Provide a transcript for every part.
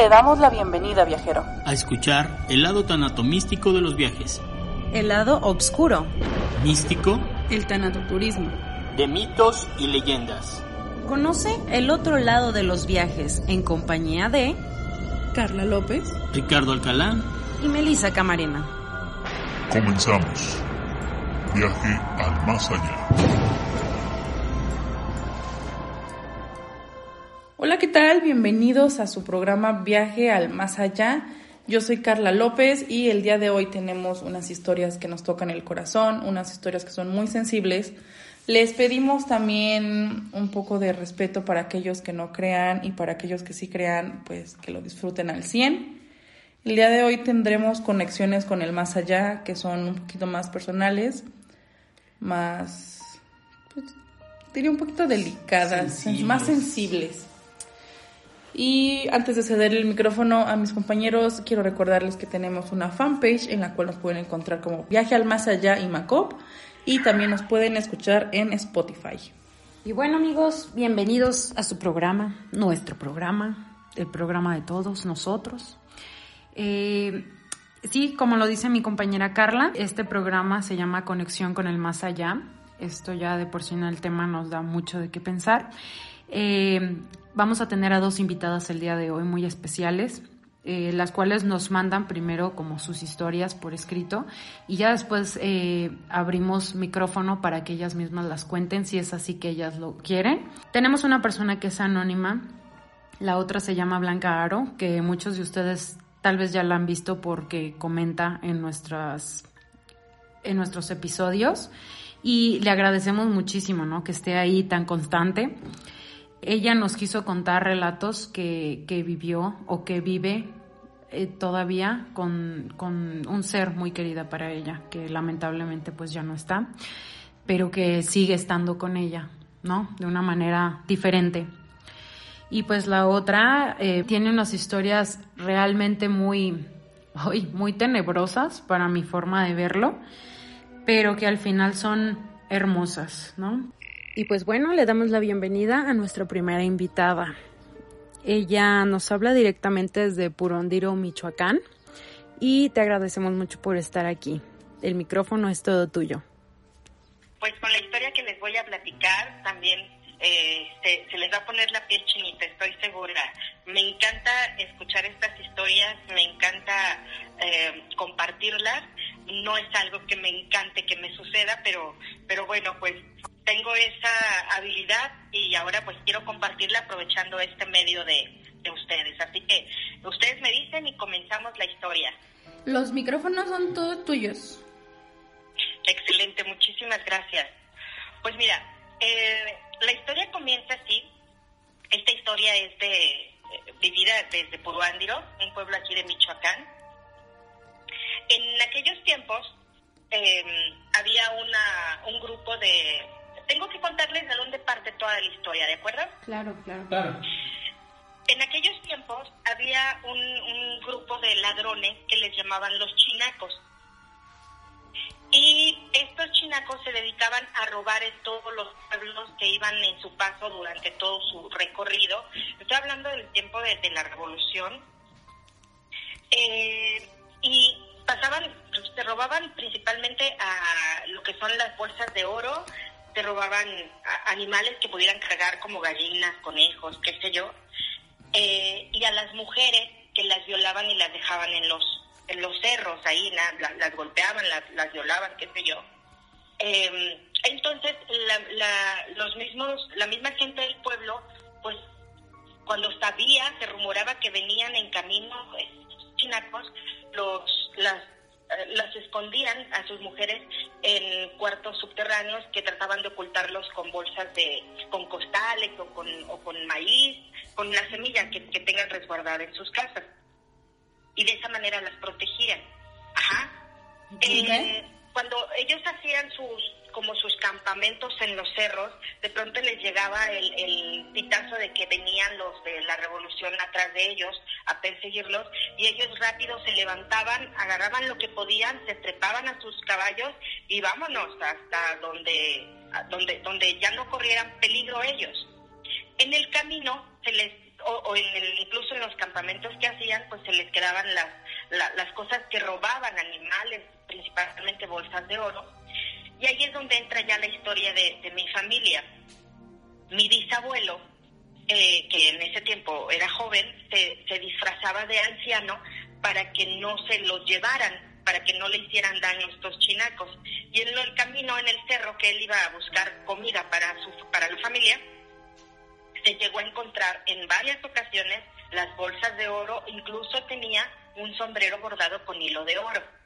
Te damos la bienvenida, viajero. A escuchar el lado tanatomístico de los viajes. El lado oscuro. Místico. El tanatoturismo. De mitos y leyendas. Conoce el otro lado de los viajes en compañía de Carla López, Ricardo Alcalá y Melissa Camarena. Comenzamos. Viaje al más allá. Hola, ¿qué tal? Bienvenidos a su programa Viaje al Más Allá. Yo soy Carla López y el día de hoy tenemos unas historias que nos tocan el corazón, unas historias que son muy sensibles. Les pedimos también un poco de respeto para aquellos que no crean y para aquellos que sí crean, pues que lo disfruten al 100. El día de hoy tendremos conexiones con el más allá que son un poquito más personales, más, pues, diría un poquito delicadas, Sensibles. más sensibles. Y antes de ceder el micrófono a mis compañeros, quiero recordarles que tenemos una fanpage en la cual nos pueden encontrar como Viaje al Más Allá y Macop y también nos pueden escuchar en Spotify. Y bueno amigos, bienvenidos a su programa, nuestro programa, el programa de todos nosotros. Eh, sí, como lo dice mi compañera Carla, este programa se llama Conexión con el Más Allá. Esto ya de por sí en el tema nos da mucho de qué pensar. Eh, vamos a tener a dos invitadas el día de hoy muy especiales. eh, las cuales nos mandan primero como sus historias por escrito y ya después eh, abrimos micrófono para que ellas mismas las cuenten si es así que ellas lo quieren. Tenemos una persona que es anónima, la otra se llama Blanca Aro, que muchos de ustedes tal vez ya la han visto porque comenta en nuestras en nuestros episodios y le agradecemos muchísimo, ¿no? Que esté ahí tan constante. Ella nos quiso contar relatos que, que vivió o que vive eh, todavía con, con un ser muy querida para ella, que lamentablemente pues ya no está, pero que sigue estando con ella, ¿no? De una manera diferente. Y pues la otra eh, tiene unas historias realmente muy, muy tenebrosas para mi forma de verlo, pero que al final son hermosas, ¿no? Y pues bueno, le damos la bienvenida a nuestra primera invitada. Ella nos habla directamente desde Purondiro, Michoacán, y te agradecemos mucho por estar aquí. El micrófono es todo tuyo. Pues con la historia que les voy a platicar también eh, se, se les va a poner la piel chinita, estoy segura. Me encanta escuchar estas historias, me encanta eh, compartirlas. No es algo que me encante que me suceda, pero, pero bueno, pues tengo esa habilidad y ahora pues quiero compartirla aprovechando este medio de, de ustedes. Así que ustedes me dicen y comenzamos la historia. Los micrófonos son todos tuyos. Excelente, muchísimas gracias. Pues mira, eh, la historia comienza así. Esta historia es de eh, vivida desde Puruándiro, un pueblo aquí de Michoacán. En aquellos tiempos eh, había una, un grupo de... Tengo que contarles de dónde parte toda la historia, ¿de acuerdo? Claro, claro. Claro. En aquellos tiempos había un, un grupo de ladrones que les llamaban los chinacos. Y estos chinacos se dedicaban a robar en todos los pueblos que iban en su paso durante todo su recorrido. Estoy hablando del tiempo de, de la revolución. Eh, y pasaban, se robaban principalmente a lo que son las bolsas de oro, se robaban animales que pudieran cargar como gallinas, conejos, qué sé yo, eh, y a las mujeres que las violaban y las dejaban en los en los cerros ahí, las golpeaban, las, las violaban, qué sé yo. Eh, entonces, la, los mismos, la misma gente del pueblo, pues, cuando sabía, se rumoraba que venían en camino chinacos, los, las, eh, las escondían a sus mujeres en cuartos subterráneos que trataban de ocultarlos con bolsas de, con costales o con, o con maíz, con la semilla que, que tengan resguardada en sus casas. Y de esa manera las protegían. Ajá. Eh, cuando ellos hacían sus como sus campamentos en los cerros, de pronto les llegaba el, pitazo de que venían los de la revolución atrás de ellos a perseguirlos y ellos rápido se levantaban, agarraban lo que podían, se trepaban a sus caballos y vámonos hasta donde, donde, donde ya no corrieran peligro ellos. En el camino se les o, en el, incluso en los campamentos que hacían, pues se les quedaban las, las cosas que robaban, animales, principalmente bolsas de oro. Y ahí es donde entra ya la historia de, mi familia. Mi bisabuelo, eh, que en ese tiempo era joven, se, disfrazaba de anciano para que no se los llevaran, para que no le hicieran daño a estos chinacos. Y en el camino, en el cerro, que él iba a buscar comida para, su, para la familia, se llegó a encontrar en varias ocasiones las bolsas de oro, incluso tenía un sombrero bordado con hilo de oro.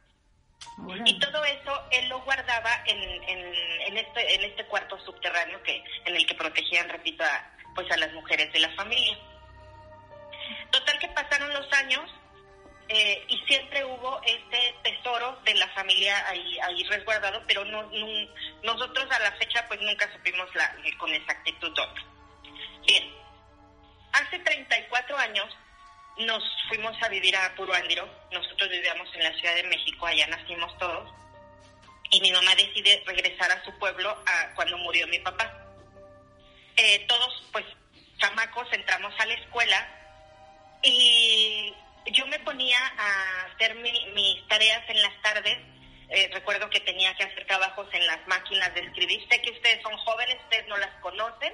Y todo eso él lo guardaba en, en, este, en este cuarto subterráneo que en el que protegían, repito, a, pues a las mujeres de la familia. Total que pasaron los años eh, y siempre hubo este tesoro de la familia ahí, ahí resguardado, pero no, nosotros a la fecha pues nunca supimos la, con exactitud dónde. Bien, hace 34 años nos fuimos a vivir a Puruándiro. Nosotros vivíamos en la Ciudad de México, allá nacimos todos. Y mi mamá decide regresar a su pueblo a, cuando murió mi papá. Eh, todos, pues, chamacos, entramos a la escuela y yo me ponía a hacer mis tareas en las tardes. Eh, recuerdo que tenía que hacer trabajos en las máquinas de escribir. Sé que ustedes son jóvenes, ustedes no las conocen,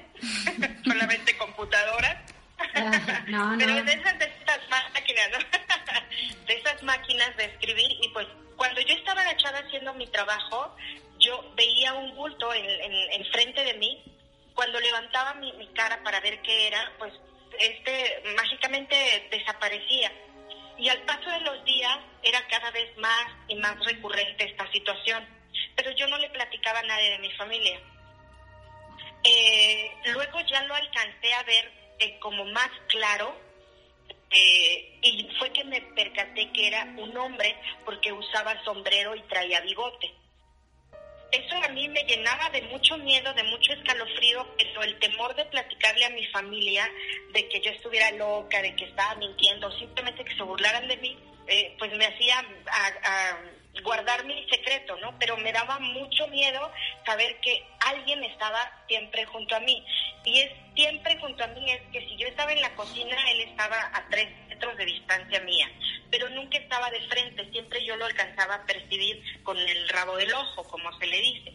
solamente computadoras. Pero de esas, de estas máquinas, de esas máquinas de escribir y pues cuando yo estaba agachada haciendo mi trabajo, yo veía un bulto en, en, frente de mí. Cuando levantaba mi, mi cara para ver qué era, pues este mágicamente desaparecía. Y al paso de los días era cada vez más y más recurrente esta situación. Pero yo no le platicaba a nadie de mi familia. Eh, luego ya lo alcancé a ver eh, como más claro eh, y fue que me percaté que era un hombre porque usaba sombrero y traía bigote. Eso a mí me llenaba de mucho miedo, de mucho escalofrío, pero el temor de platicarle a mi familia de que yo estuviera loca, de que estaba mintiendo, simplemente que se burlaran de mí, eh, pues me hacía a, guardar mi secreto, ¿no? Pero me daba mucho miedo saber que alguien estaba siempre junto a mí. Y es siempre junto a mí, es que si yo estaba en la cocina, él estaba a tres metros de distancia mía, pero nunca estaba de frente, siempre yo lo alcanzaba a percibir con el rabo del ojo, como se le dice.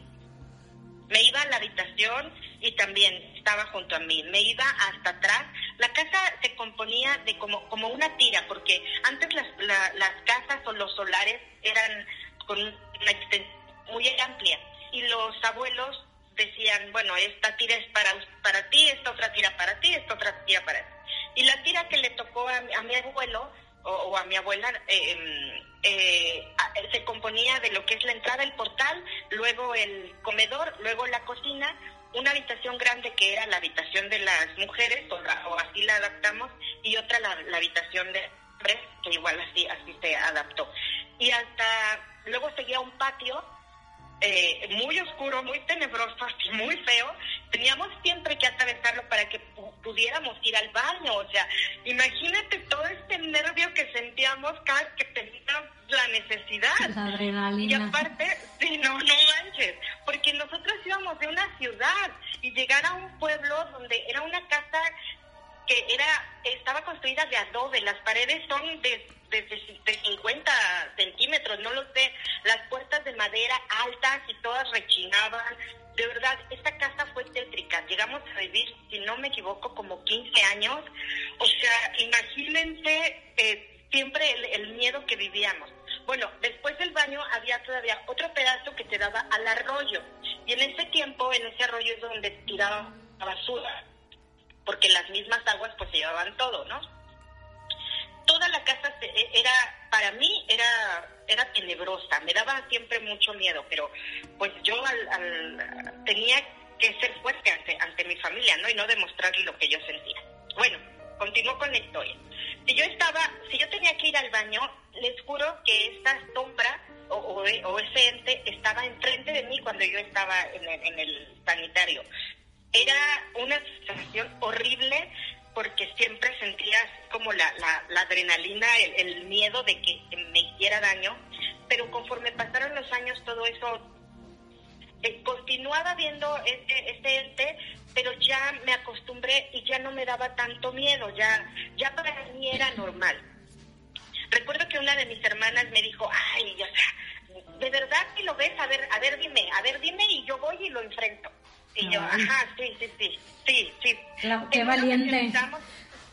Me iba a la habitación y también estaba junto a mí. Me iba hasta atrás. La casa se componía de como, como una tira, porque antes las, las casas o los solares eran con una extensión muy amplia y los abuelos decían, bueno, esta tira es para, para ti, esta otra tira para ti, esta otra tira para ti. Y la tira que le tocó a, mi abuelo o, a mi abuela em, eh, se componía de lo que es la entrada, el portal, luego el comedor, luego la cocina, una habitación grande que era la habitación de las mujeres, o, o así la adaptamos, y otra la, la habitación de hombres, que igual así, así se adaptó. Y hasta luego seguía un patio eh, muy oscuro, muy tenebroso, así muy feo, teníamos siempre que atravesarlo para que pudiéramos ir al baño. O sea, imagínate todo este nervio que sentíamos cada que teníamos la necesidad. Y aparte, sí, no, no manches, porque nosotros íbamos de una ciudad y llegar a un pueblo donde era una casa que era estaba construida de adobe, las paredes son de, de, de, 50 centímetros, no lo sé, las puertas de madera altas y todas rechinaban. De verdad, esta casa fue tétrica. Llegamos a vivir, si no me equivoco, como 15 años. O sea, imagínense eh, siempre el, miedo que vivíamos. Bueno, después del baño había todavía otro pedazo que te daba al arroyo. Y en ese tiempo, en ese arroyo es donde tiraban la basura porque las mismas aguas pues se llevaban todo, ¿no? Toda la casa se- era, para mí era, era tenebrosa, me daba siempre mucho miedo, pero pues yo al, al- tenía que ser fuerte ante, ante mi familia, ¿no? Y no demostrarle lo que yo sentía. Bueno, continúo con la historia. Si yo estaba, si yo tenía que ir al baño, les juro que esta sombra o, o, o ese ente estaba enfrente de mí cuando yo estaba en el sanitario. Era una sensación horrible porque siempre sentía como la, adrenalina, el, miedo de que me hiciera daño, pero conforme pasaron los años todo eso eh, continuaba viendo este, este ente, pero ya me acostumbré y ya no me daba tanto miedo, ya, ya para mí era normal. Recuerdo que una de mis hermanas me dijo, ay, o sea, ¿de verdad que lo ves? A ver, a ver, dime, a ver, dime y yo voy y lo enfrento. Y yo, Ay. ajá, sí, sí, sí, sí, sí. La- qué valiente.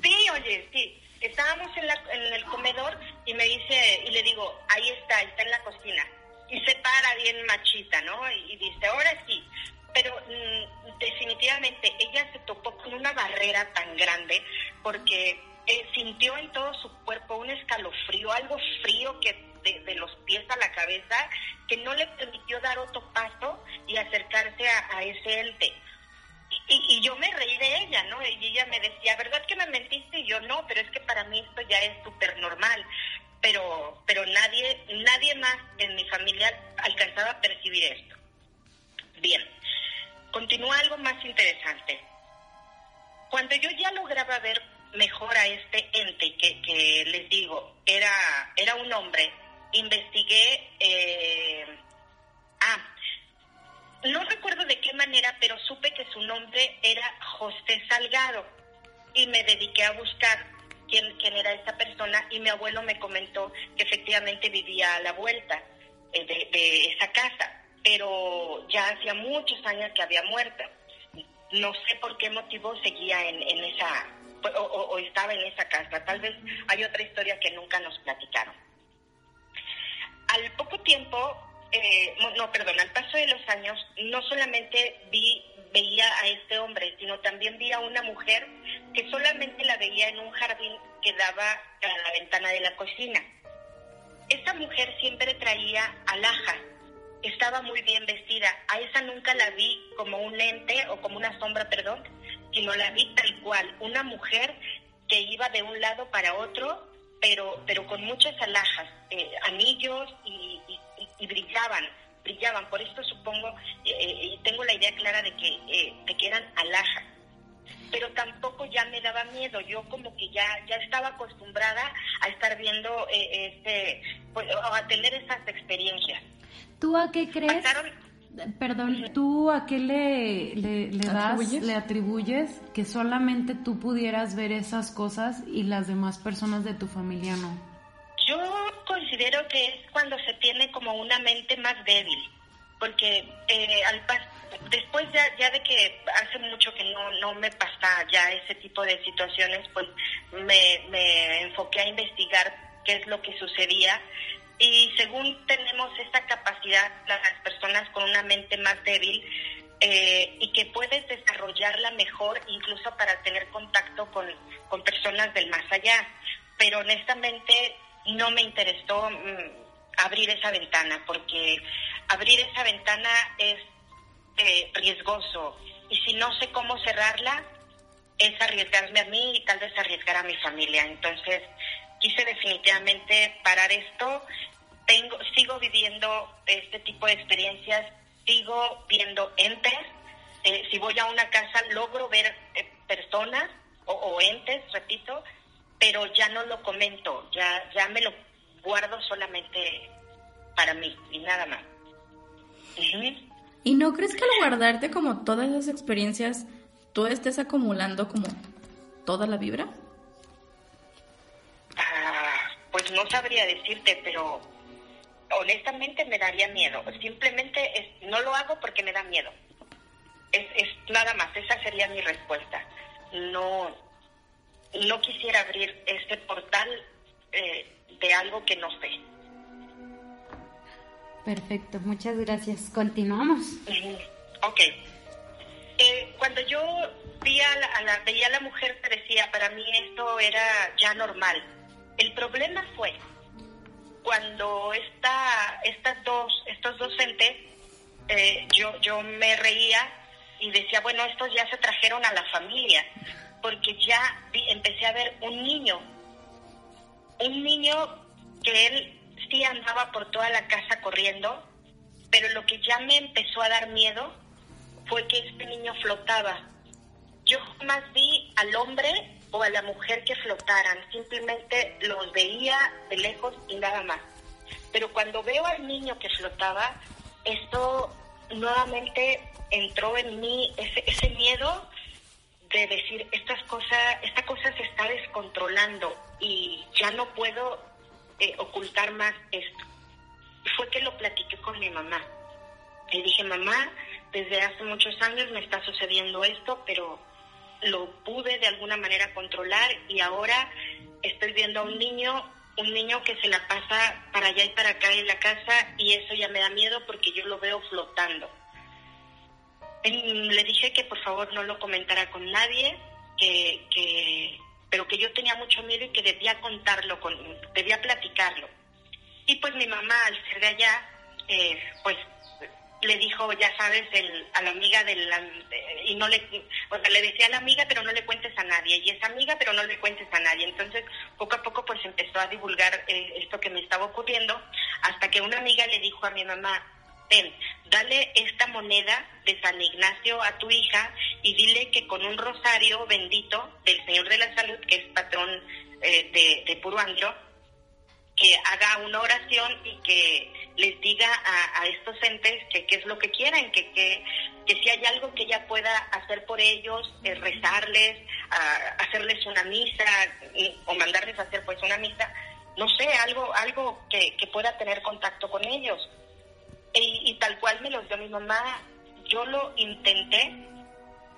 sí, oye, sí. Estábamos en, la, en el comedor y me dice, y le digo, ahí está, está en la cocina. Y se para bien machita, ¿no? Y, y dice, ahora sí. Pero mm, definitivamente ella se topó con una barrera tan grande porque eh, sintió en todo su cuerpo un escalofrío, algo frío que de, los pies a la cabeza, que no le permitió dar otro paso y acercarse a, a ese ente. Y, y yo me reí de ella, ¿no? Y ella me decía, ¿verdad que me mentiste? Y yo, no, pero es que para mí esto ya es súper normal. Pero, pero nadie, nadie más en mi familia alcanzaba a percibir esto. Bien, continúa algo más interesante. Cuando yo ya lograba ver mejor a este ente que, que les digo, era, era un hombre, investigué, eh, ah, no recuerdo de qué manera, pero supe que su nombre era José Salgado y me dediqué a buscar quién, quién era esta persona y mi abuelo me comentó que efectivamente vivía a la vuelta eh, de, esa casa, pero ya hacía muchos años que había muerto. No sé por qué motivo seguía en, esa, o- o estaba en esa casa. Tal vez hay otra historia que nunca nos platicaron. Al poco tiempo, eh, no, perdón, al paso de los años, no solamente vi, veía a este hombre, sino también vi a una mujer que solamente la veía en un jardín que daba a la ventana de la cocina. Esta mujer siempre traía alhajas, estaba muy bien vestida. A esa nunca la vi como un ente o como una sombra, perdón, sino la vi tal cual, una mujer que iba de un lado para otro, pero, pero con muchas alhajas, eh, anillos y, y- y- brillaban, brillaban. Por esto supongo, eh, y tengo la idea clara de que, eh, de que eran alhajas pero tampoco ya me daba miedo. Yo como que ya ya estaba acostumbrada a estar viendo eh, este pues, a tener esas experiencias. ¿Tú a qué crees? Pasaron Perdón, ¿tú a qué le, le, le das, ¿Atribuyes? le atribuyes que solamente tú pudieras ver esas cosas y las demás personas de tu familia no? Yo considero que es cuando se tiene como una mente más débil, porque eh, al pas- después ya, ya de que hace mucho que no, no me pasa ya ese tipo de situaciones, pues me, me enfoqué a investigar qué es lo que sucedía y según tenemos esta capacidad, las personas con una mente más débil, eh, y que puedes desarrollarla mejor incluso para tener contacto con, con personas del más allá. Pero honestamente no me interesó mm, abrir esa ventana porque abrir esa ventana es eh, riesgoso y si no sé cómo cerrarla es arriesgarme a mí y tal vez arriesgar a mi familia. Entonces quise definitivamente parar esto. Tengo, sigo viviendo este tipo de experiencias, sigo viendo entes. Eh, si voy a una casa logro ver eh, personas o, o entes, repito, pero ya no lo comento, ya, ya me lo guardo solamente para mí y nada más. ¿Y no crees que al guardarte como todas esas experiencias, tú estés acumulando como toda la vibra? Ah, pues no sabría decirte, pero honestamente me daría miedo. Simplemente es- no lo hago porque me da miedo. Es, es nada más, esa sería mi respuesta. No, no quisiera abrir este portal eh, de algo que no sé. Perfecto, muchas gracias. Continuamos. Ok. Eh, cuando yo vi a la, a la- veía a la mujer que decía, para mí esto era ya normal. El problema fue cuando esta, estas dos, estos docentes, eh, yo, yo me reía y decía, bueno, estos ya se trajeron a la familia, porque ya empecé a ver un niño, un niño que él sí andaba por toda la casa corriendo, pero lo que ya me empezó a dar miedo fue que este niño flotaba. Yo jamás vi al hombre o a la mujer que flotaran, simplemente los veía de lejos y nada más. Pero cuando veo al niño que flotaba, esto nuevamente entró en mí ese, ese miedo de decir, estas cosas, esta cosa se está descontrolando y ya no puedo eh, ocultar más esto. Fue que lo platiqué con mi mamá. Le dije, mamá, desde hace muchos años me está sucediendo esto, pero lo pude de alguna manera controlar y ahora estoy viendo a un niño, un niño que se la pasa para allá y para acá en la casa y eso ya me da miedo porque yo lo veo flotando. Le dije que por favor no lo comentara con nadie, que, que, pero que yo tenía mucho miedo y que debía contarlo, con, debía platicarlo. Y pues mi mamá, al ser de allá, eh, pues le dijo, ya sabes, el, a la amiga del y no le, o le decía a la amiga, pero no le cuentes a nadie, y esa amiga, pero no le cuentes a nadie. Entonces, poco a poco, pues empezó a divulgar eh, esto que me estaba ocurriendo, hasta que una amiga le dijo a mi mamá, ven, dale esta moneda de San Ignacio a tu hija y dile que con un rosario bendito del Señor de la Salud, que es patrón eh, de, de Puro que haga una oración y que les diga a, estos entes que qué es lo que quieran, que, que, que, si hay algo que ella pueda hacer por ellos, eh, rezarles, hacerles una misa o mandarles a hacer pues una misa, no sé, algo, algo que, que pueda tener contacto con ellos. Y, y, tal cual me los dio mi mamá, yo lo intenté,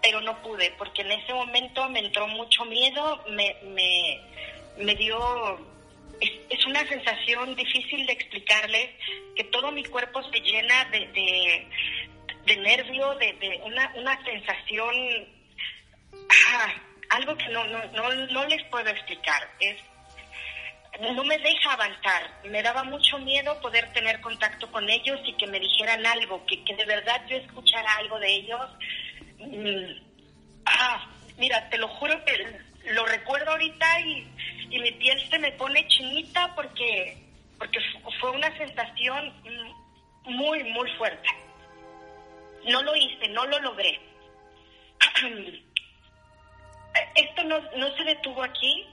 pero no pude, porque en ese momento me entró mucho miedo, me, me, me dio es, una sensación difícil de explicarles, que todo mi cuerpo se llena de, de, nervio, de, una, una sensación, ah, algo que no, no, no, no les puedo explicar. Es, no me deja avanzar. Me daba mucho miedo poder tener contacto con ellos y que me dijeran algo, que, que de verdad yo escuchara algo de ellos. Mm, ah, mira, te lo juro que lo recuerdo ahorita y y se me pone chinita porque, porque fue una sensación muy, muy fuerte. No lo hice, no lo logré. Esto no, no se detuvo aquí.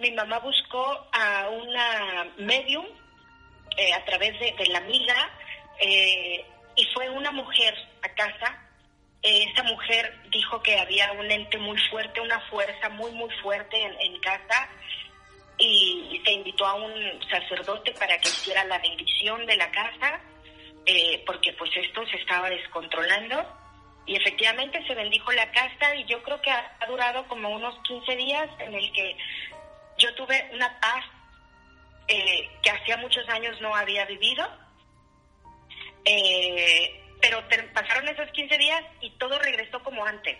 Mi mamá buscó a una medium eh, a través de, la amiga eh, y fue una mujer a casa. Eh, esa mujer dijo que había un ente muy fuerte, una fuerza muy, muy fuerte en, en casa y se invitó a un sacerdote para que hiciera la bendición de la casa, eh, porque pues esto se estaba descontrolando. Y efectivamente se bendijo la casa y yo creo que ha, durado como unos 15 días en el que yo tuve una paz eh, que hacía muchos años no había vivido. Eh, pero pasaron esos 15 días y todo regresó como antes,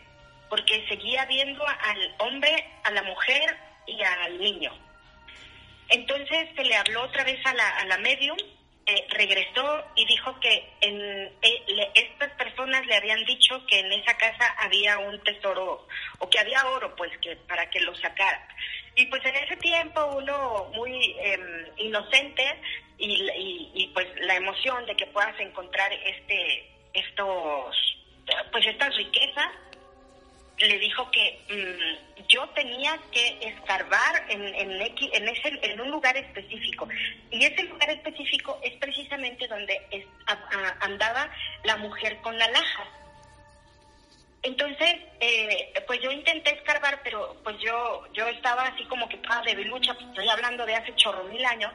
porque seguía viendo al hombre, a la mujer y al niño. Entonces se le habló otra vez a la, a la medium, eh, regresó y dijo que en, eh, estas personas le habían dicho que en esa casa había un tesoro o que había oro, pues que para que lo sacara. Y pues en ese tiempo uno muy em, inocente y, y, pues la emoción de que puedas encontrar este estos pues estas riquezas le dijo que mm, yo tenía que escarbar en, en, en, ese, en un lugar específico. Y ese lugar específico es precisamente donde andaba la mujer con la laja. Entonces, eh, pues yo intenté escarbar, pero pues yo yo estaba así como que estaba de lucha, pues estoy hablando de hace chorro mil años.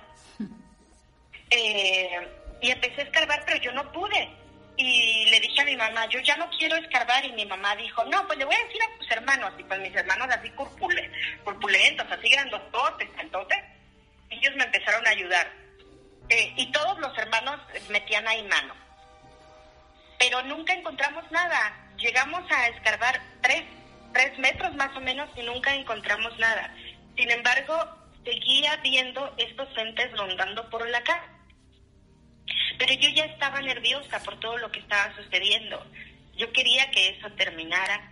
Eh, y empecé a escarbar, pero yo no pude y le dije a mi mamá, yo ya no quiero escarbar, y mi mamá dijo, no, pues le voy a decir a tus hermanos, y pues mis hermanos así corpulentos, así grandototes, entonces ellos me empezaron a ayudar. Eh, y todos los hermanos metían ahí mano. Pero nunca encontramos nada. Llegamos a escarbar tres, tres metros más o menos y nunca encontramos nada. Sin embargo, seguía viendo estos entes rondando por la casa. Pero yo ya estaba nerviosa por todo lo que estaba sucediendo. Yo quería que eso terminara.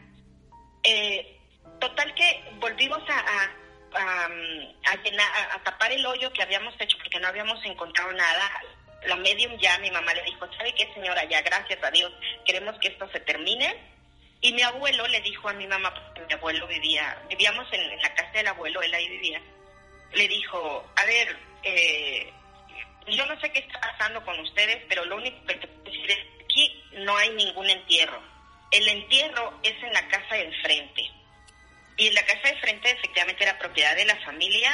Eh, total que volvimos a, a, llenar, a, tapar el hoyo que habíamos hecho porque no habíamos encontrado nada. La medium ya, mi mamá le dijo, ¿sabe qué señora? Ya, gracias a Dios, queremos que esto se termine. Y mi abuelo le dijo a mi mamá, porque mi abuelo vivía, vivíamos en, en la casa del abuelo, él ahí vivía, le dijo, a ver, eh, yo no sé qué está pasando con ustedes, pero lo único que te puedo decir es que aquí no hay ningún entierro. El entierro es en la casa de enfrente. Y en la casa de frente efectivamente era propiedad de la familia,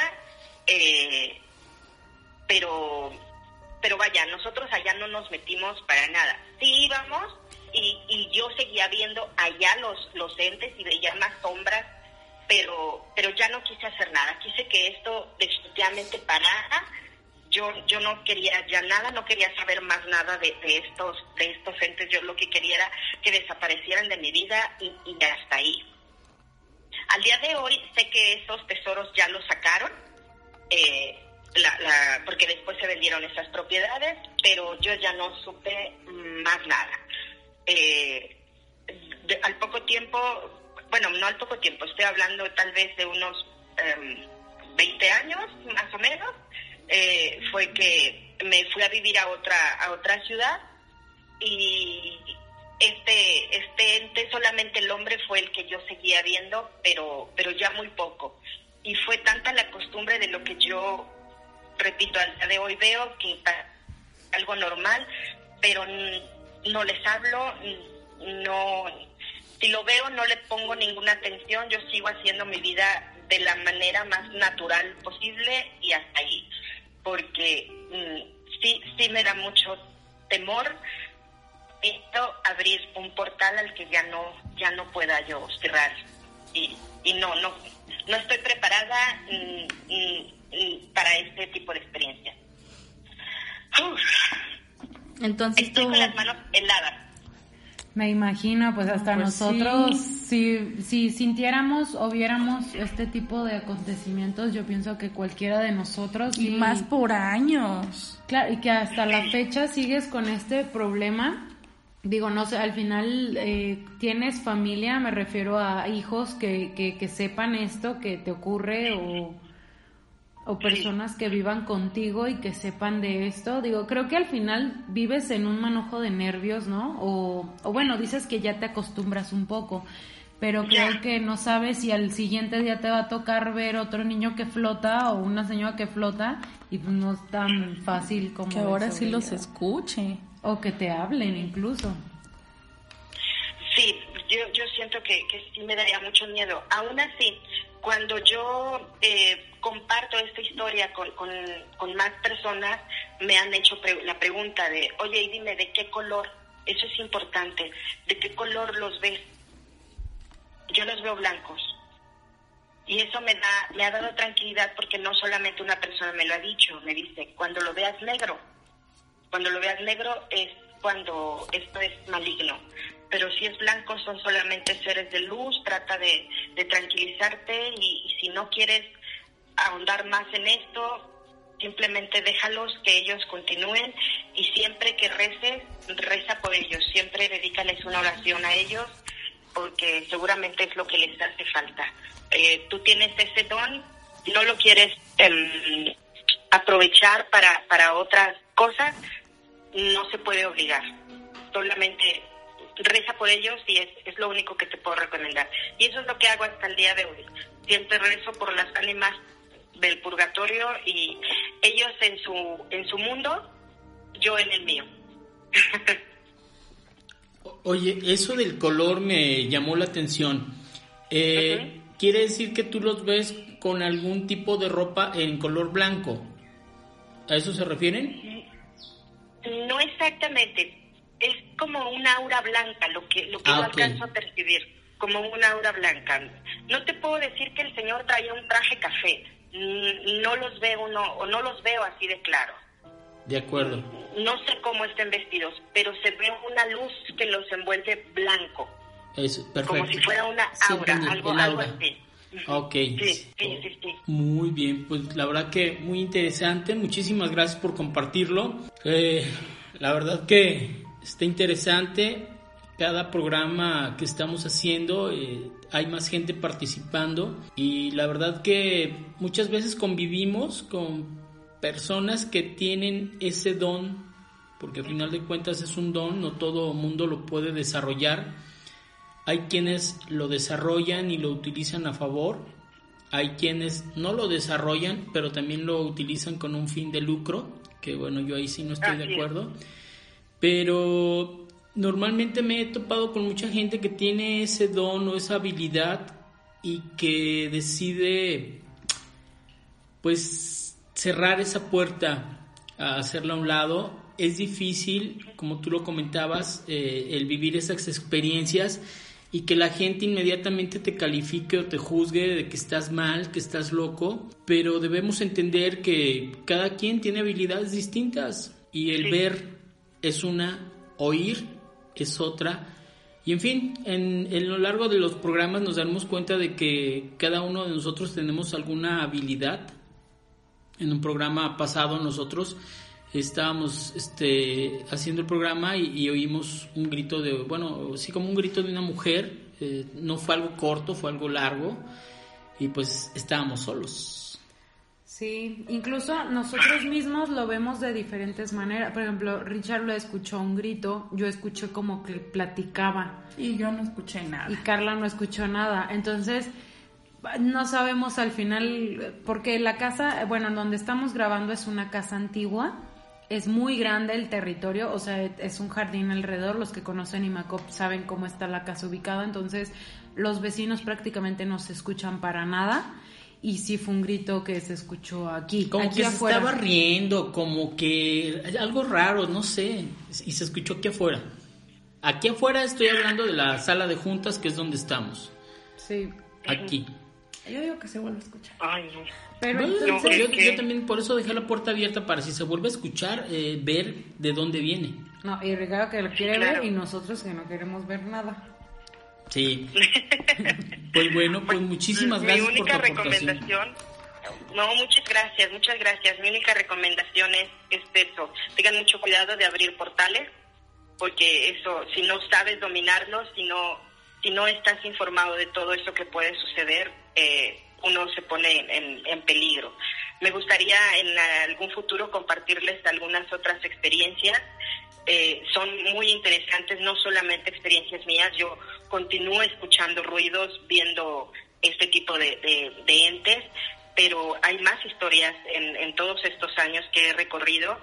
eh, pero, pero vaya, nosotros allá no nos metimos para nada. Sí íbamos y, y yo seguía viendo allá los, los entes y veía más sombras, pero, pero ya no quise hacer nada. Quise que esto definitivamente parara. Yo, yo no quería ya nada, no quería saber más nada de, estos, de estos entes. Yo lo que quería era que desaparecieran de mi vida y, y hasta ahí. Al día de hoy sé que esos tesoros ya los sacaron, eh, la, la, porque después se vendieron esas propiedades, pero yo ya no supe más nada. Eh, al poco tiempo, bueno, no al poco tiempo, estoy hablando tal vez de unos eh, 20 años, más o menos, eh, fue que me fui a vivir a otra, a otra ciudad y este, este ente, solamente el hombre fue el que yo seguía viendo, pero, pero ya muy poco. Y fue tanta la costumbre de lo que yo, repito, al día de hoy veo que algo normal, pero no les hablo, no, si lo veo no le pongo ninguna atención, yo sigo haciendo mi vida de la manera más natural posible y hasta ahí, porque mmm, sí, sí me da mucho temor esto abrir un portal al que ya no ya no pueda yo cerrar. Y, y no no no estoy preparada mm, mm, para este tipo de experiencia. Uf. entonces estoy tú... con las manos heladas me imagino, pues hasta pues nosotros, sí. si, si sintiéramos o viéramos este tipo de acontecimientos, yo pienso que cualquiera de nosotros... Y, y más por años. Claro, y que hasta la fecha sigues con este problema. Digo, no sé, al final eh, tienes familia, me refiero a hijos que, que, que sepan esto que te ocurre o o personas que vivan contigo y que sepan de esto. Digo, creo que al final vives en un manojo de nervios, ¿no? O, o bueno, dices que ya te acostumbras un poco, pero creo Ya. que no sabes si al siguiente día te va a tocar ver otro niño que flota o una señora que flota y pues no es tan fácil como... Que ahora sí los escuche. O que te hablen incluso. Sí, yo, yo siento que, que sí me daría mucho miedo. Aún así, cuando yo eh, comparto esta historia con, con, con, más personas, me han hecho pre la pregunta de, oye, y dime, ¿de qué color? Eso es importante. ¿De qué color los ves? Yo los veo blancos. Y eso me, da, me ha dado tranquilidad porque no solamente una persona me lo ha dicho, me dice, cuando lo veas negro, cuando lo veas negro es cuando esto es maligno pero si es blanco son solamente seres de luz, trata de, tranquilizarte y, y, si no quieres ahondar más en esto, simplemente déjalos que ellos continúen y siempre que reces, reza por ellos, siempre dedícales una oración a ellos porque seguramente es lo que les hace falta. Eh, tú tienes ese don, no lo quieres eh, aprovechar para, para otras cosas, no se puede obligar, solamente reza por ellos y es, es, lo único que te puedo recomendar. Y eso es lo que hago hasta el día de hoy. Siempre rezo por las ánimas del purgatorio y ellos en su, en su mundo, yo en el mío. Oye, eso del color me llamó la atención. Eh, uh -huh. ¿Quiere decir que tú los ves con algún tipo de ropa en color blanco? ¿A eso se refieren? No exactamente es como un aura blanca lo que lo que ah, yo okay. alcanzo a percibir como un aura blanca no te puedo decir que el señor traía un traje café no los veo no o no los veo así de claro de acuerdo no sé cómo estén vestidos pero se ve una luz que los envuelve blanco es perfecto como si fuera una aura sí, algo aura. algo así Ok. Sí, sí, sí, sí. Muy bien, pues la verdad que muy interesante. Muchísimas gracias por compartirlo. Eh, la verdad que está interesante. Cada programa que estamos haciendo eh, hay más gente participando y la verdad que muchas veces convivimos con personas que tienen ese don, porque al final de cuentas es un don, no todo mundo lo puede desarrollar. Hay quienes lo desarrollan y lo utilizan a favor, hay quienes no lo desarrollan, pero también lo utilizan con un fin de lucro, que bueno, yo ahí sí no estoy de acuerdo. Pero normalmente me he topado con mucha gente que tiene ese don o esa habilidad y que decide pues cerrar esa puerta a hacerla a un lado. Es difícil, como tú lo comentabas, eh, el vivir esas experiencias y que la gente inmediatamente te califique o te juzgue de que estás mal, que estás loco, pero debemos entender que cada quien tiene habilidades distintas y el Sí. ver es una, oír es otra. Y en fin, en, lo largo de los programas nos daremos cuenta de que cada uno de nosotros tenemos alguna habilidad. En un programa pasado nosotros estábamos este, haciendo el programa y, y oímos un grito de, bueno, sí como un grito de una mujer. eh, no fue algo corto, fue algo largo. Y pues estábamos solos. Sí, incluso nosotros mismos lo vemos de diferentes maneras. Por ejemplo, Richard lo escuchó un grito, yo escuché como que platicaba Y yo no escuché nada. y Carla no escuchó nada. Entonces, no sabemos al final, porque la casa, bueno, en donde estamos grabando es una casa antigua, es muy grande el territorio, o sea, es un jardín alrededor, los que conocen Imacop saben cómo está la casa ubicada, entonces los vecinos prácticamente no se escuchan para nada. Y sí fue un grito que se escuchó aquí, Como aquí que se afuera. estaba riendo, como que algo raro, no sé. Y se escuchó aquí afuera. Aquí afuera estoy hablando de la sala de juntas, que es donde estamos. Sí. Aquí. Yo digo que se vuelve a escuchar. Ay, no. Pero Bueno, entonces, yo, es que- yo también por eso dejé la puerta abierta para si se vuelve a escuchar, eh, ver de dónde viene. no, y Ricardo que lo quiere Claro. ver y nosotros que no queremos ver nada. Sí. pues bueno, pues muchísimas Mi gracias por tu única recomendación, no, muchas gracias, muchas gracias. Mi única recomendación es, es eso, tengan mucho cuidado de abrir portales, porque eso, si no sabes dominarlos, si no, si no estás informado de todo eso que puede suceder, eh, uno se pone en peligro. Me gustaría en algún futuro compartirles algunas otras experiencias. Eh, son muy interesantes, no solamente experiencias mías, yo continúo escuchando ruidos, viendo este tipo de, de- de entes, pero hay más historias en, en todos estos años que he recorrido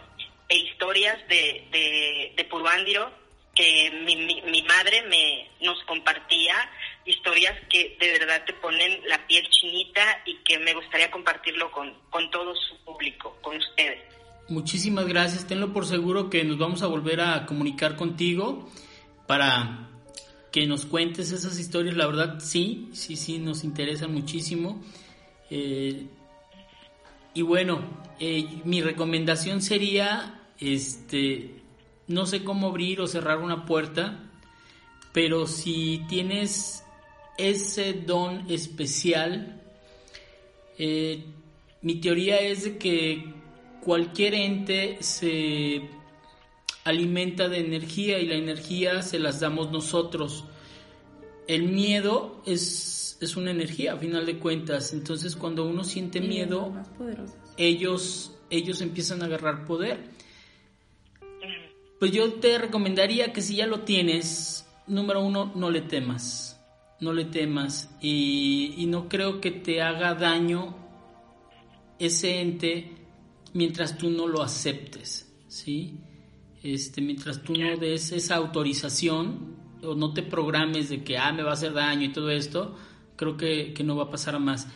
e historias de, de, de Puruándiro que mi, mi, mi madre me nos compartía historias que de verdad te ponen la piel chinita y que me gustaría compartirlo con, con todo su público, con ustedes. Muchísimas gracias. Tenlo por seguro que nos vamos a volver a comunicar contigo para que nos cuentes esas historias. La verdad, sí, sí, sí, nos interesan muchísimo. Eh, y bueno, eh, mi recomendación sería, este, no sé cómo abrir o cerrar una puerta, pero si tienes ese don especial, eh, mi teoría es de que cualquier ente se alimenta de energía y la energía se las damos nosotros. El miedo es, es una energía a final de cuentas, entonces cuando uno siente Y miedo, ellos, ellos empiezan a agarrar poder. Pues yo te recomendaría que si ya lo tienes, número uno, no le temas. No le temas. Y, y no creo que te haga daño ese ente mientras tú no lo aceptes. ¿Sí? Este, mientras tú no des esa autorización o no te programes de que ah, me va a hacer daño y todo esto, creo que, que no va a pasar a más.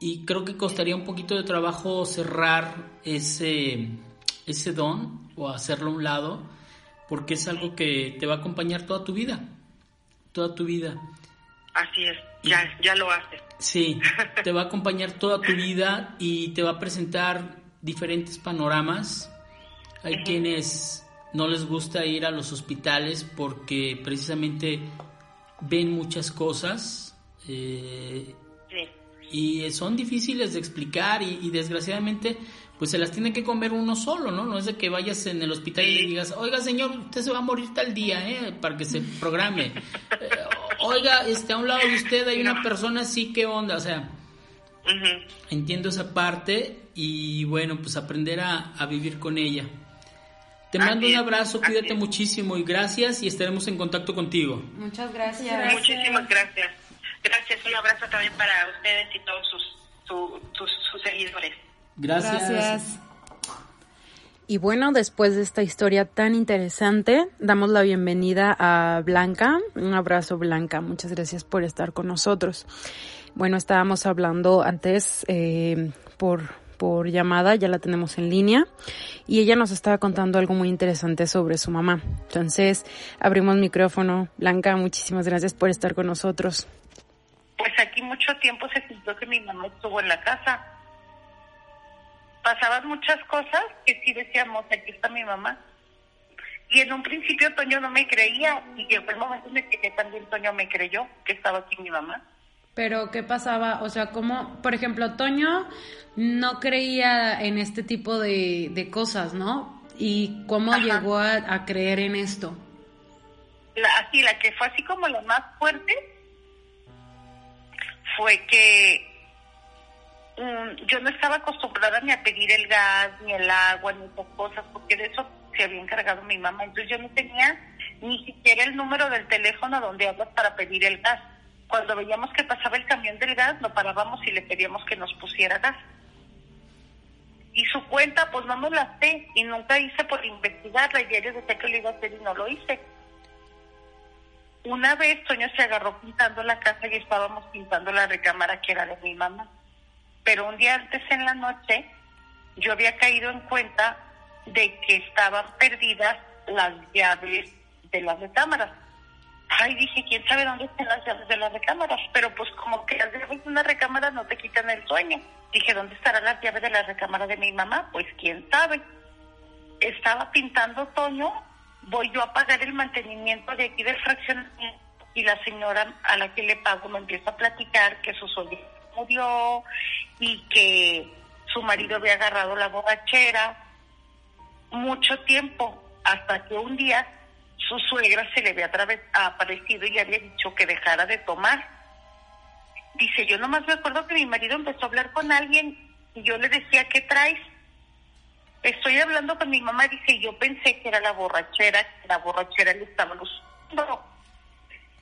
Y creo que costaría un poquito de trabajo cerrar ese, ese don o hacerlo a un lado, porque es algo que te va a acompañar toda tu vida. Toda tu vida. Así es, ya, ya lo hace. Sí, te va a acompañar toda tu vida y te va a presentar diferentes panoramas. Hay quienes no les gusta ir a los hospitales porque precisamente ven muchas cosas. eh, Sí. y son difíciles de explicar y, desgraciadamente pues se las tiene que comer uno solo, ¿no? No es de que vayas en el hospital y le digas, oiga señor, usted se va a morir tal día, ¿eh? Para que se programe. Eh, oiga, este, a un lado de usted hay una persona así, ¿qué onda? O sea, entiendo esa parte y bueno, pues aprender a, vivir con ella. Te mando un abrazo, cuídate muchísimo y gracias y estaremos en contacto contigo. Muchas gracias. Muchísimas gracias. Gracias, un abrazo también para ustedes y todos sus, sus, seguidores. Gracias. Y bueno, después de esta historia tan interesante, damos la bienvenida a Blanca. Un abrazo, Blanca. Muchas gracias por estar con nosotros. Bueno, estábamos hablando antes eh, por, por llamada, ya la tenemos en línea, y ella nos estaba contando algo muy interesante sobre su mamá. Entonces, abrimos micrófono. Blanca, muchísimas gracias por estar con nosotros pues aquí mucho tiempo se sintió que mi mamá estuvo en la casa. Pasaban muchas cosas que sí decíamos, aquí está mi mamá. Y en un principio Toño no me creía y llegó el momento en el que también Toño me creyó que estaba aquí mi mamá. Pero ¿qué pasaba? O sea, ¿cómo, por ejemplo, Toño no creía en este tipo de, cosas, ¿no? ¿Y cómo llegó a, creer en esto? La, así, la que fue así como lo más fuerte fue que mm, yo no estaba acostumbrada ni a pedir el gas, ni el agua, ni esas cosas, porque de eso se había encargado mi mamá. Entonces yo no tenía ni siquiera el número del teléfono donde hablas para pedir el gas. Cuando veíamos que pasaba el camión del gas, lo parábamos y le pedíamos que nos pusiera gas. Y su cuenta, pues no me la sé y nunca hice por investigarla. Y diario decía que lo iba a hacer y no lo hice. Una vez Toño se agarró pintando la casa y estábamos pintando la recámara que era de mi mamá. Pero un día antes en la noche yo había caído en cuenta de que estaban perdidas las llaves de las recámaras. Ay, dije, ¿quién sabe dónde están las llaves de las recámaras? Pero pues como que las llaves de una recámara no te quitan el sueño. Dije, ¿dónde estarán las llaves de la recámara de mi mamá? Pues quién sabe. Estaba pintando Toño voy yo a pagar el mantenimiento de aquí del fraccionamiento y la señora a la que le pago me empieza a platicar que su suegra murió y que su marido había agarrado la borrachera mucho tiempo hasta que un día su suegra se le había aparecido y había dicho que dejara de tomar. Dice, yo nomás me acuerdo que mi marido empezó a hablar con alguien y yo le decía, ¿qué traes? Estoy hablando con mi mamá, dice, yo pensé que era la borrachera, que la borrachera le estaba usando.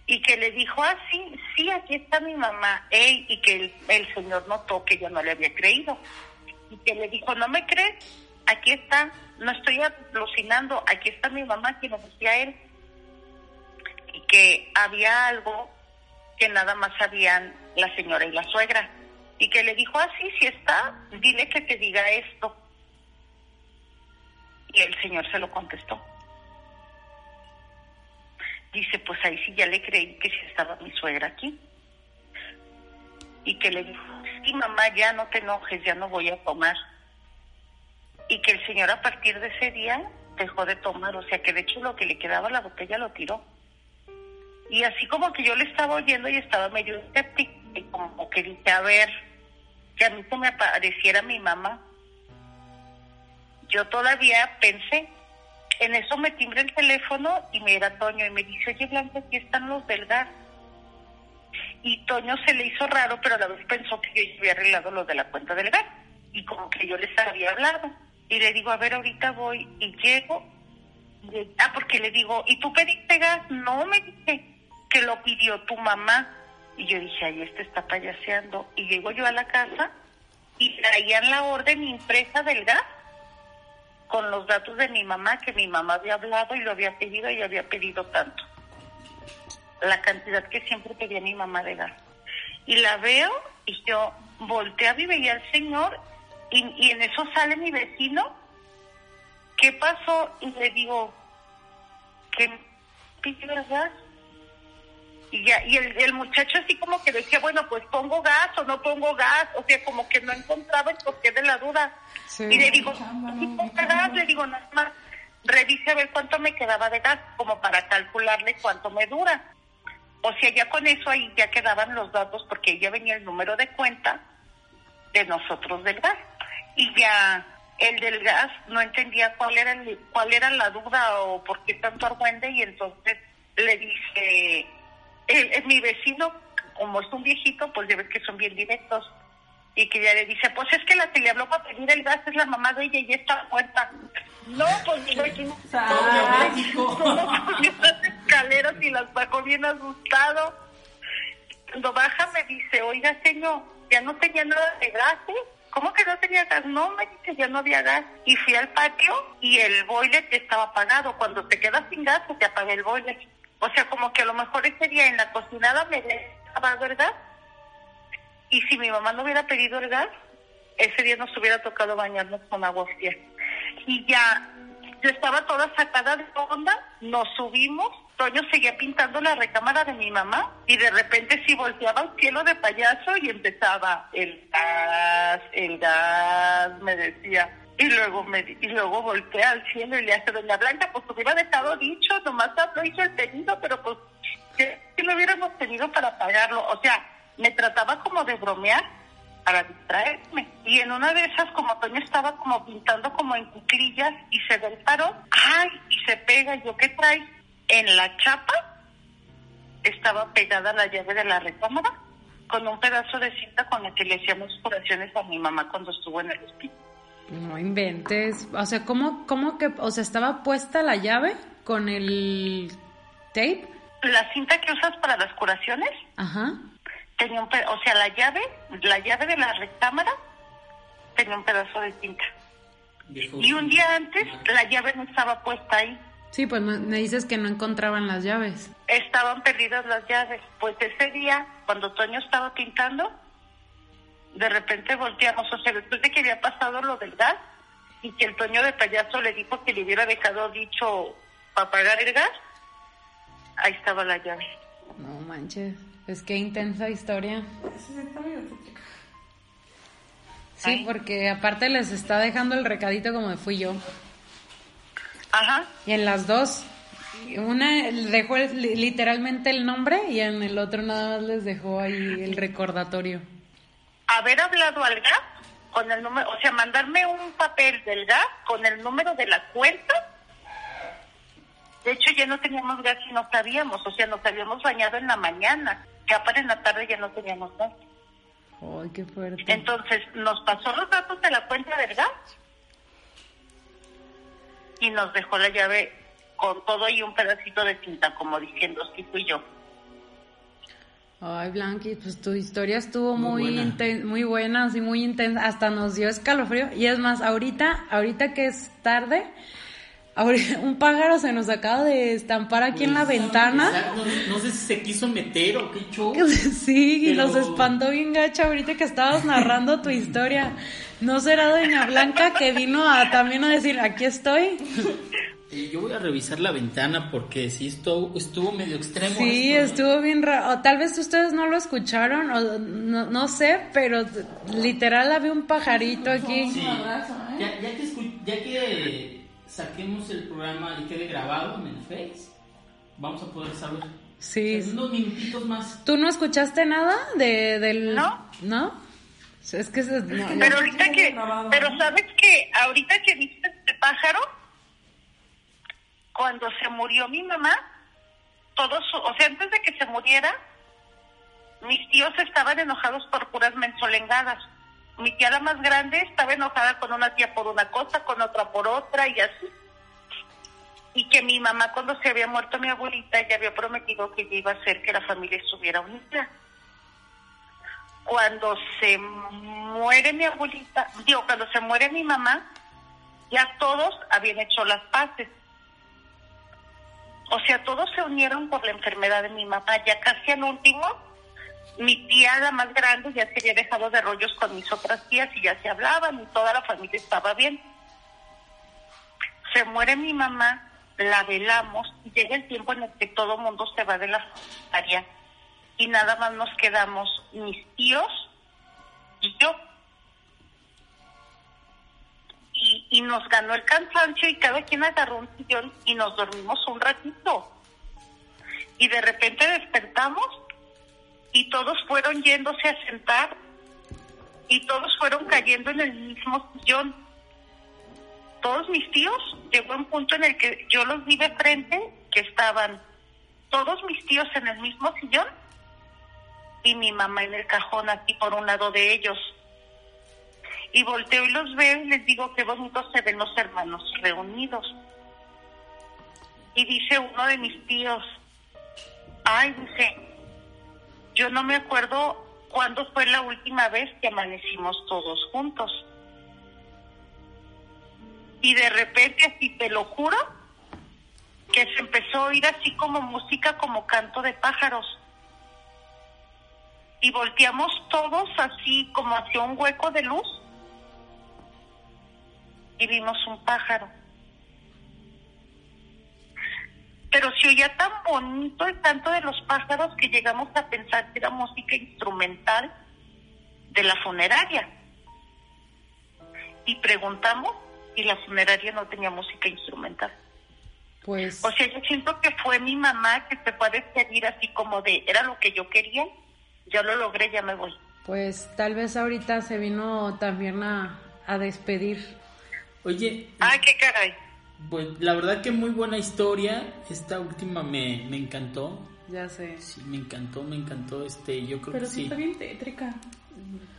Y que le dijo, ah, sí, sí, aquí está mi mamá, Ey, y que el, señor notó que yo no le había creído. Y que le dijo, ¿no me crees? Aquí está, no estoy alucinando, aquí está mi mamá, que nos decía él. Y que había algo que nada más sabían la señora y la suegra. Y que le dijo, ah, sí, sí está, dile que te diga esto y el señor se lo contestó. Dice, pues ahí sí ya le creí que sí estaba mi suegra aquí. Y que le dijo, sí mamá, ya no te enojes, ya no voy a tomar. Y que el señor a partir de ese día dejó de tomar, o sea que de hecho lo que le quedaba la botella lo tiró. Y así como que yo le estaba oyendo y estaba medio escéptico, y como que dije, a ver, que a mí se me apareciera mi mamá, yo todavía pensé, en eso me timbre el teléfono y me era Toño y me dice, oye Blanca, aquí están los del gas. Y Toño se le hizo raro, pero a la vez pensó que yo había arreglado lo de la cuenta del gas. Y como que yo les había hablado. Y le digo, a ver, ahorita voy y llego. ah, porque le digo, ¿y tú pediste gas? No, me dice que lo pidió tu mamá. Y yo dije, ay, este está payaseando. Y llego yo a la casa y traían la orden impresa del gas con los datos de mi mamá, que mi mamá había hablado y lo había pedido y había pedido tanto. La cantidad que siempre pedía mi mamá de gas. Y la veo y yo volteé a y veía al señor y, en eso sale mi vecino. ¿Qué pasó? Y le digo, ¿qué pidió el gas? Y, ya, y el, el, muchacho así como que decía, bueno, pues pongo gas o no pongo gas, o sea, como que no encontraba el porqué de la duda. Y le digo, ¿y gas? Le digo, nada más, revise a ver cuánto me quedaba de gas, como para calcularle cuánto me dura. O sea, ya con eso ahí ya quedaban los datos porque ya venía el número de cuenta de nosotros del gas. Y ya el del gas no entendía cuál era el- cuál era la duda o por qué tanto argüende y entonces le dice, el, el- mi vecino, como es un viejito, pues ya ves que son bien directos. Y que ya le dice, pues es que la que le habló para pedir el gas es la mamá de ella y ya está muerta. No, pues mi vecino subió las escaleras y las bajó bien asustado. Cuando baja me dice, oiga señor, ya no tenía nada de gas, ¿eh? ¿Cómo que no tenía gas? No, me dice, ya no había gas. Y fui al patio y el boiler estaba apagado. Cuando te quedas sin gas, se te apaga el boiler. O sea, como que a lo mejor ese día en la cocinada me apagado el gas. Y si mi mamá no hubiera pedido el gas, ese día nos hubiera tocado bañarnos con agua fría. Y ya, yo estaba toda sacada de onda, nos subimos, Toño seguía pintando la recámara de mi mamá y de repente sí volteaba al cielo de payaso y empezaba el gas, el gas, me decía. Y luego me y luego volteé al cielo y le hace Doña Blanca, pues hubiera dejado dicho, nomás habló, hizo el pedido, pero pues que, que lo hubiéramos tenido para pagarlo. O sea, me trataba como de bromear para distraerme. Y en una de esas, como Toño estaba como pintando como en cuclillas y se ve el parón, ¡ay! Y se pega, yo, ¿qué traes? En la chapa estaba pegada la llave de la recámara con un pedazo de cinta con la que le hacíamos curaciones a mi mamá cuando estuvo en el hospital. No inventes. O sea, ¿cómo, cómo que, o sea, estaba puesta la llave con el tape? La cinta que usas para las curaciones Ajá. tenía un o sea, la llave, la llave de la recámara tenía un pedazo de cinta. Y un día antes la llave no estaba puesta ahí. Sí, pues me dices que no encontraban las llaves. estaban perdidas las llaves. Pues ese día, cuando Toño estaba pintando, de repente volteamos, o sea, después de que había pasado lo del gas y que el Toño de payaso le dijo que le hubiera dejado dicho para pagar el gas, ahí estaba la llave. No manches. Es que intensa historia. Sí, porque aparte les está dejando el recadito como de fui yo. Ajá. Y en las dos, una dejó el- li- literalmente el nombre y en el otro nada más les dejó ahí el recordatorio. Haber hablado al gas con el número, o sea, mandarme un papel del gas con el número de la cuenta. De hecho, ya no teníamos gas y no sabíamos, o sea, nos habíamos bañado en la mañana. Ya para en la tarde ya no teníamos gas. Ay, qué fuerte. Entonces nos pasó los datos de la cuenta del gas y nos dejó la llave con todo y un pedacito de cinta, como diciendo, sí fui yo. Ay, Blanqui, pues tu historia estuvo Muy muy buena. inten- muy buena, así muy intensa, hasta nos dio escalofrío. Y es más, ahorita, ahorita que es tarde, un pájaro se nos acaba de estampar aquí en la ventana. No, no sé si se quiso meter o qué show. Sí, y nos espantó bien gacha ahorita que estabas narrando tu historia. ¿No será Doña Blanca que vino a también a decir, aquí estoy? Eh, yo voy a revisar la ventana porque sí estuvo, estuvo medio extremo. Sí, esto, ¿no? estuvo bien raro. O tal vez ustedes no lo escucharon, o no, no sé, pero literal había un pajarito aquí. Sí. Ya, ya que, escu- ya que saquemos el programa y quede grabado en el Face, vamos a poder saber. Sí. En unos minutitos más. ¿Tú no escuchaste nada de, del... No. ¿No? Es que... no, no. Pero ahorita que, pero sabes que ahorita que viste este pájaro, cuando se murió mi mamá, todos, su- o sea, antes de que se muriera, mis tíos estaban enojados por puras mensolengadas. Mi tía la más grande estaba enojada con una tía por una cosa, con otra por otra y así. Y que mi mamá cuando se había muerto mi abuelita ya había prometido que iba a hacer que la familia estuviera unida cuando se muere mi abuelita, digo, cuando se muere mi mamá, ya todos habían hecho las paces. O sea, todos se unieron por la enfermedad de mi mamá. Ya casi al último, mi tía, la más grande, ya se había dejado de rollos con mis otras tías y ya se hablaban y toda la familia estaba bien. Se muere mi mamá, la velamos y llega el tiempo en el que todo mundo se va de la área y nada más nos quedamos mis tíos y yo. Y, y nos ganó el cansancio y cada quien agarró un sillón y nos dormimos un ratito. y de repente despertamos y todos fueron yéndose a sentar y todos fueron cayendo en el mismo sillón. Todos mis tíos, llegó un punto en el que yo los vi de frente, que estaban todos mis tíos en el mismo sillón y mi mamá en el cajón aquí por un lado de ellos. Y volteo y los veo y les digo qué bonitos se ven los hermanos reunidos. Y dice uno de mis tíos, ay, dice, yo no me acuerdo cuándo fue la última vez que amanecimos todos juntos. Y de repente, así te lo juro, que se empezó a oír así como música, como canto de pájaros. Y volteamos todos así como hacia un hueco de luz y vimos un pájaro. Pero se oía tan bonito el canto de los pájaros que llegamos a pensar que era música instrumental de la funeraria. Y preguntamos y la funeraria no tenía música instrumental. Pues, O sea, yo siento que fue mi mamá que se fue a despedir así como de, era lo que yo quería, ya lo logré, ya me voy. pues tal vez ahorita se vino también a, a despedir. Oye, Ay, qué caray. Pues la verdad que muy buena historia. Esta última me, me encantó. Ya sé. Sí, me encantó, me encantó. Este, yo creo Pero que sí sí. está bien tétrica.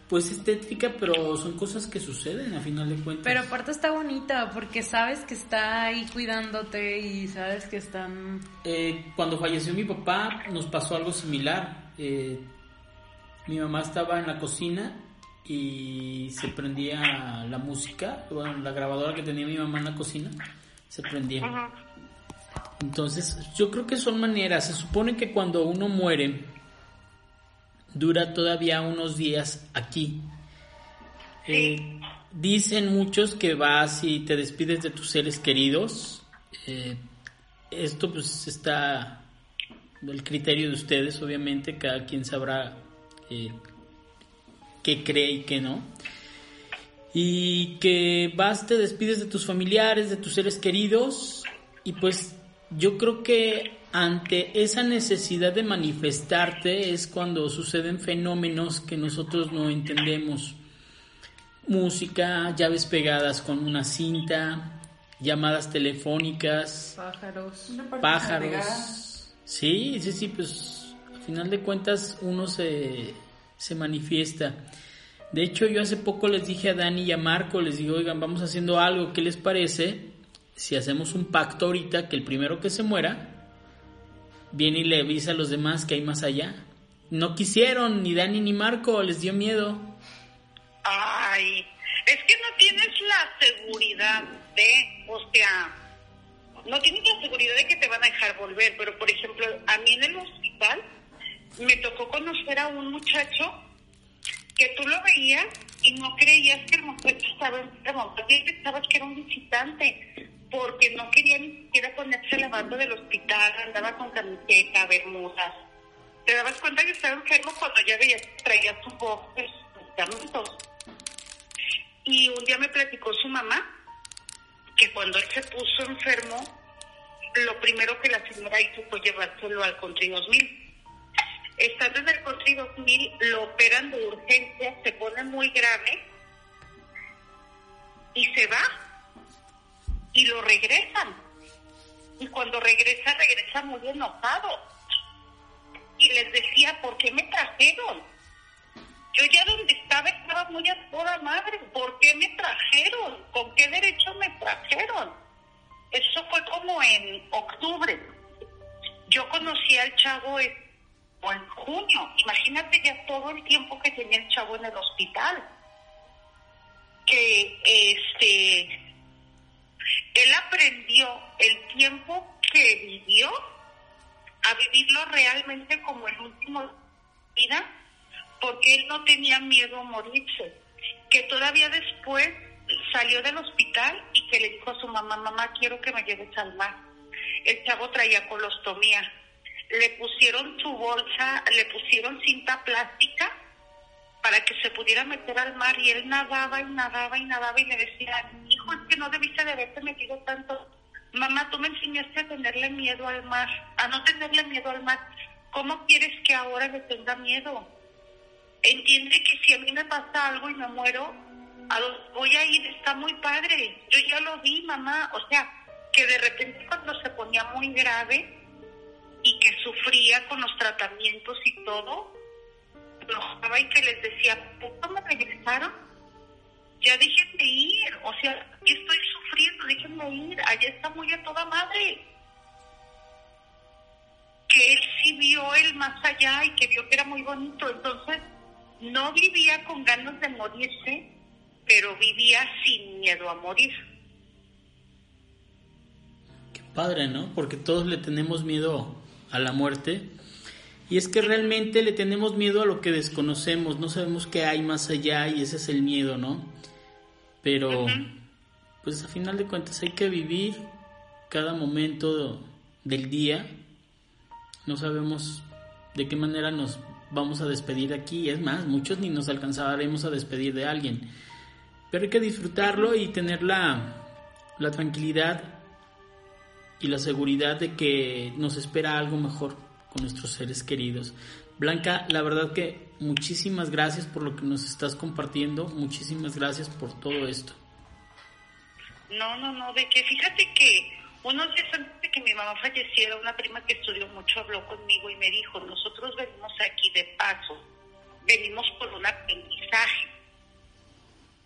Pues es tétrica, pero son cosas que suceden a final de cuentas. Pero aparte está bonita porque sabes que está ahí cuidándote y sabes que están... Eh, cuando falleció mi papá nos pasó algo similar. Eh, mi mamá estaba en la cocina y se prendía la música, bueno, la grabadora que tenía mi mamá en la cocina se prendía. Ujú. Entonces, yo creo que son maneras. Se supone que cuando uno muere, dura todavía unos días aquí. Eh, dicen muchos que vas y te despides de tus seres queridos. Eh, esto pues está el criterio de ustedes, obviamente, cada quien sabrá eh, qué cree y qué no. Y que vas, te despides de tus familiares, de tus seres queridos, y pues yo creo que ante esa necesidad de manifestarte es cuando suceden fenómenos que nosotros no entendemos. Música, llaves pegadas con una cinta, llamadas telefónicas, Pájaros. pájaros. Sí, sí, sí, pues al final de cuentas uno se, se manifiesta. De hecho, yo hace poco les dije a Dani y a Marco, les digo, oigan, vamos haciendo algo, ¿qué les parece? Si hacemos un pacto ahorita, que el primero que se muera, viene y le avisa a los demás que hay más allá. No quisieron, ni Dani ni Marco, les dio miedo. Ay, es que no tienes la seguridad de, o sea, no tienes la seguridad de que te van a dejar volver, pero por ejemplo, a mí en el hospital me tocó conocer a un muchacho que tú lo veías y no creías que el muchacho estaba enfermo, pensabas que era un visitante, porque no quería ni siquiera ponerse la banda del hospital, andaba con camiseta, bermudas. Te dabas cuenta que estaba enfermo cuando ya veías que traía su sus medicamentos. Y un día me platicó su mamá que cuando él se puso enfermo, lo primero que la señora hizo fue llevárselo al Country 2000. Estando en el Country 2000, lo operan de urgencia, se pone muy grave y se va y lo regresan. Y cuando regresa, regresa muy enojado. Y les decía, ¿por qué me trajeron? Yo ya donde estaba estaba muy a toda madre. ¿Por qué me trajeron? ¿Con qué derecho me trajeron? Eso fue como en octubre. Yo conocí al chavo en, o en junio. Imagínate ya todo el tiempo que tenía el chavo en el hospital. Que este él aprendió el tiempo que vivió a vivirlo realmente como el último vida porque él no tenía miedo a morirse, que todavía después salió del hospital y que le dijo a su mamá, mamá, quiero que me lleves al mar. El chavo traía colostomía. Le pusieron su bolsa, le pusieron cinta plástica para que se pudiera meter al mar y él nadaba y nadaba y nadaba y le decía, hijo, es que no debiste de haberte metido tanto mamá, tú me enseñaste a tenerle miedo al mar, a no tenerle miedo al mar. ¿Cómo quieres que ahora le tenga miedo? Entiende que si a mí me pasa algo y me muero, a donde voy a ir está muy padre. Yo ya lo vi, mamá. O sea, que de repente cuando se ponía muy grave y que sufría con los tratamientos y todo, enojaba y que les decía, ¿por qué me regresaron? Ya déjenme ir. O sea, yo estoy sufriendo, déjenme ir. Allá está muy a toda madre. Que él sí vio el más allá y que vio que era muy bonito. Entonces, no vivía con ganas de morirse, pero vivía sin miedo a morir. Qué padre, ¿no? Porque todos le tenemos miedo a la muerte. Y es que realmente le tenemos miedo a lo que desconocemos, no sabemos qué hay más allá y ese es el miedo, ¿no? Pero, pues a final de cuentas hay que vivir cada momento del día. No sabemos de qué manera nos vamos a despedir aquí. Es más, muchos ni nos alcanzaremos a despedir de alguien. Pero hay que disfrutarlo y tener la, la tranquilidad y la seguridad de que nos espera algo mejor con nuestros seres queridos. Blanca, la verdad que muchísimas gracias por lo que nos estás compartiendo, muchísimas gracias por todo esto. No, no, no, de que fíjate que unos días antes de que mi mamá falleciera, una prima que estudió mucho habló conmigo y me dijo, nosotros venimos aquí de paso, venimos por un aprendizaje.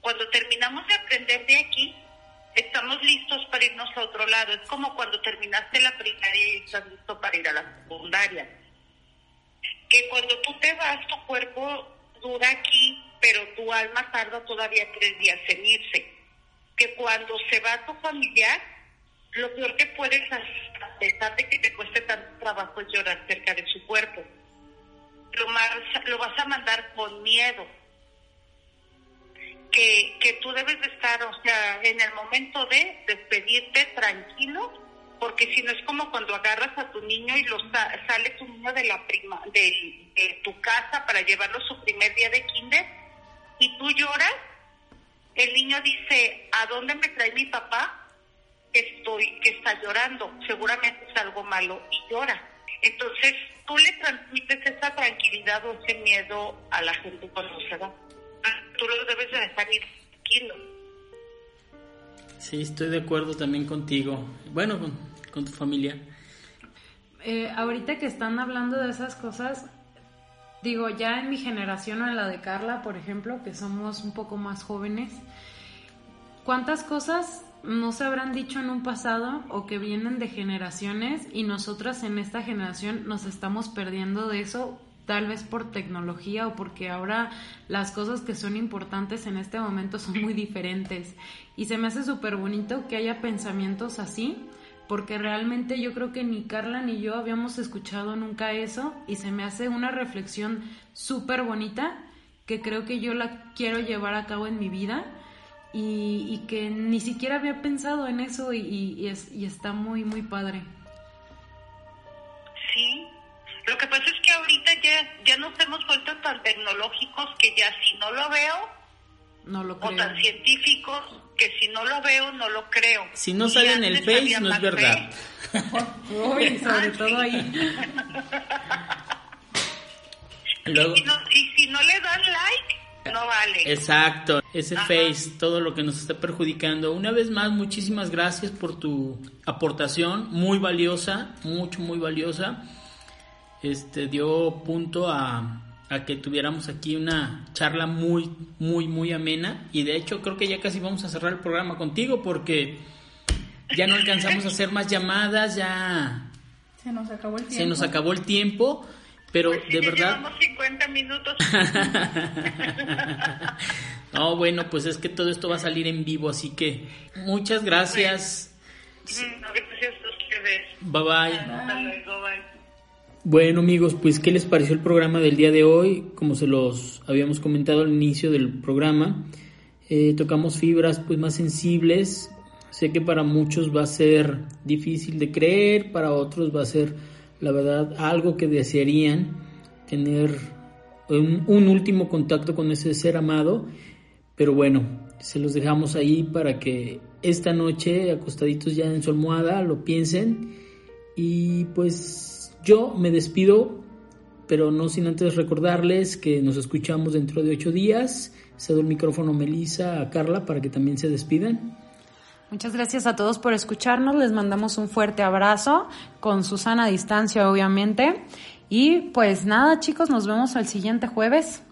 Cuando terminamos de aprender de aquí, estamos listos para irnos a otro lado. Es como cuando terminaste la primaria y estás listo para ir a la secundaria. Que cuando tú te vas, tu cuerpo dura aquí, pero tu alma tarda todavía tres días en irse. Que cuando se va tu familiar, lo peor que puedes hacer, a pesar de que te cueste tanto trabajo, es llorar cerca de su cuerpo. Lo, más, lo vas a mandar con miedo que, que tú debes de estar, o sea, en el momento de despedirte tranquilo, porque si no es como cuando agarras a tu niño y lo sale tu niño de la prima, de, tu casa para llevarlo su primer día de kinder y tú lloras, el niño dice, ¿a dónde me trae mi papá? Estoy, que está llorando, seguramente es algo malo y llora. Entonces, tú le transmites esa tranquilidad o ese miedo a la gente va tú lo debes de dejar ir tranquilo. Sí, estoy de acuerdo también contigo. Bueno, con, con tu familia. Eh, ahorita que están hablando de esas cosas, digo, ya en mi generación o en la de Carla, por ejemplo, que somos un poco más jóvenes, ¿cuántas cosas no se habrán dicho en un pasado o que vienen de generaciones y nosotras en esta generación nos estamos perdiendo de eso tal vez por tecnología o porque ahora las cosas que son importantes en este momento son muy diferentes. Y se me hace súper bonito que haya pensamientos así, porque realmente yo creo que ni Carla ni yo habíamos escuchado nunca eso y se me hace una reflexión súper bonita que creo que yo la quiero llevar a cabo en mi vida. Y, que ni siquiera había pensado en eso y, es, y está muy, muy padre. Sí, lo que pasa es ya, ya nos hemos vuelto tan tecnológicos que ya si no lo veo, no lo creo. o tan científicos que si no lo veo, no lo creo. Si no sale en el Face, no es verdad. Uy, sobre todo ahí. y, si no, y si no le dan like, no vale. Exacto, ese face, todo lo que nos está perjudicando. Una vez más, muchísimas gracias por tu aportación, muy valiosa, mucho, muy valiosa este, dio punto a, a que tuviéramos aquí una charla muy, muy, muy amena. Y de hecho creo que ya casi vamos a cerrar el programa contigo porque ya no alcanzamos a hacer más llamadas, ya... Se nos acabó el tiempo. Se nos acabó el tiempo, pero pues de verdad... Llevamos 50 minutos. no, bueno, pues es que todo esto va a salir en vivo, así que muchas gracias. Gracias a ustedes. Bye bye. Hasta luego, bye. Bueno amigos, pues ¿qué les pareció el programa del día de hoy? Como se los habíamos comentado al inicio del programa, eh, tocamos fibras pues más sensibles. Sé que para muchos va a ser difícil de creer, para otros va a ser la verdad algo que desearían tener un, un último contacto con ese ser amado. Pero bueno, Se los dejamos ahí para que esta noche, acostaditos ya en su almohada, lo piensen. Y pues yo me despido, pero no sin antes recordarles que nos escuchamos dentro de ocho días. Cedo el micrófono a Melissa, a Carla, para que también se despidan. Muchas gracias a todos por escucharnos. Les mandamos un fuerte abrazo con Susana a distancia, obviamente. Y pues nada, chicos, nos vemos al siguiente jueves.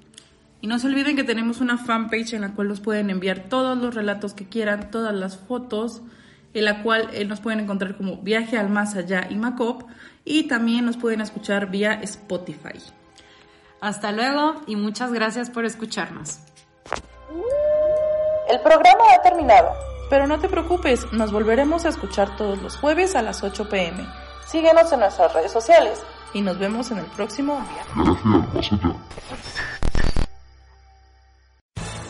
Y no se olviden que tenemos una fanpage en la cual nos pueden enviar todos los relatos que quieran, todas las fotos, en la cual eh, nos pueden encontrar como Viaje al Más Allá y Macop. Y también nos pueden escuchar vía Spotify. Hasta luego y muchas gracias por escucharnos. El programa ha terminado. Pero no te preocupes, nos volveremos a escuchar todos los jueves a las 8 pm. Síguenos en nuestras redes sociales y nos vemos en el próximo viaje.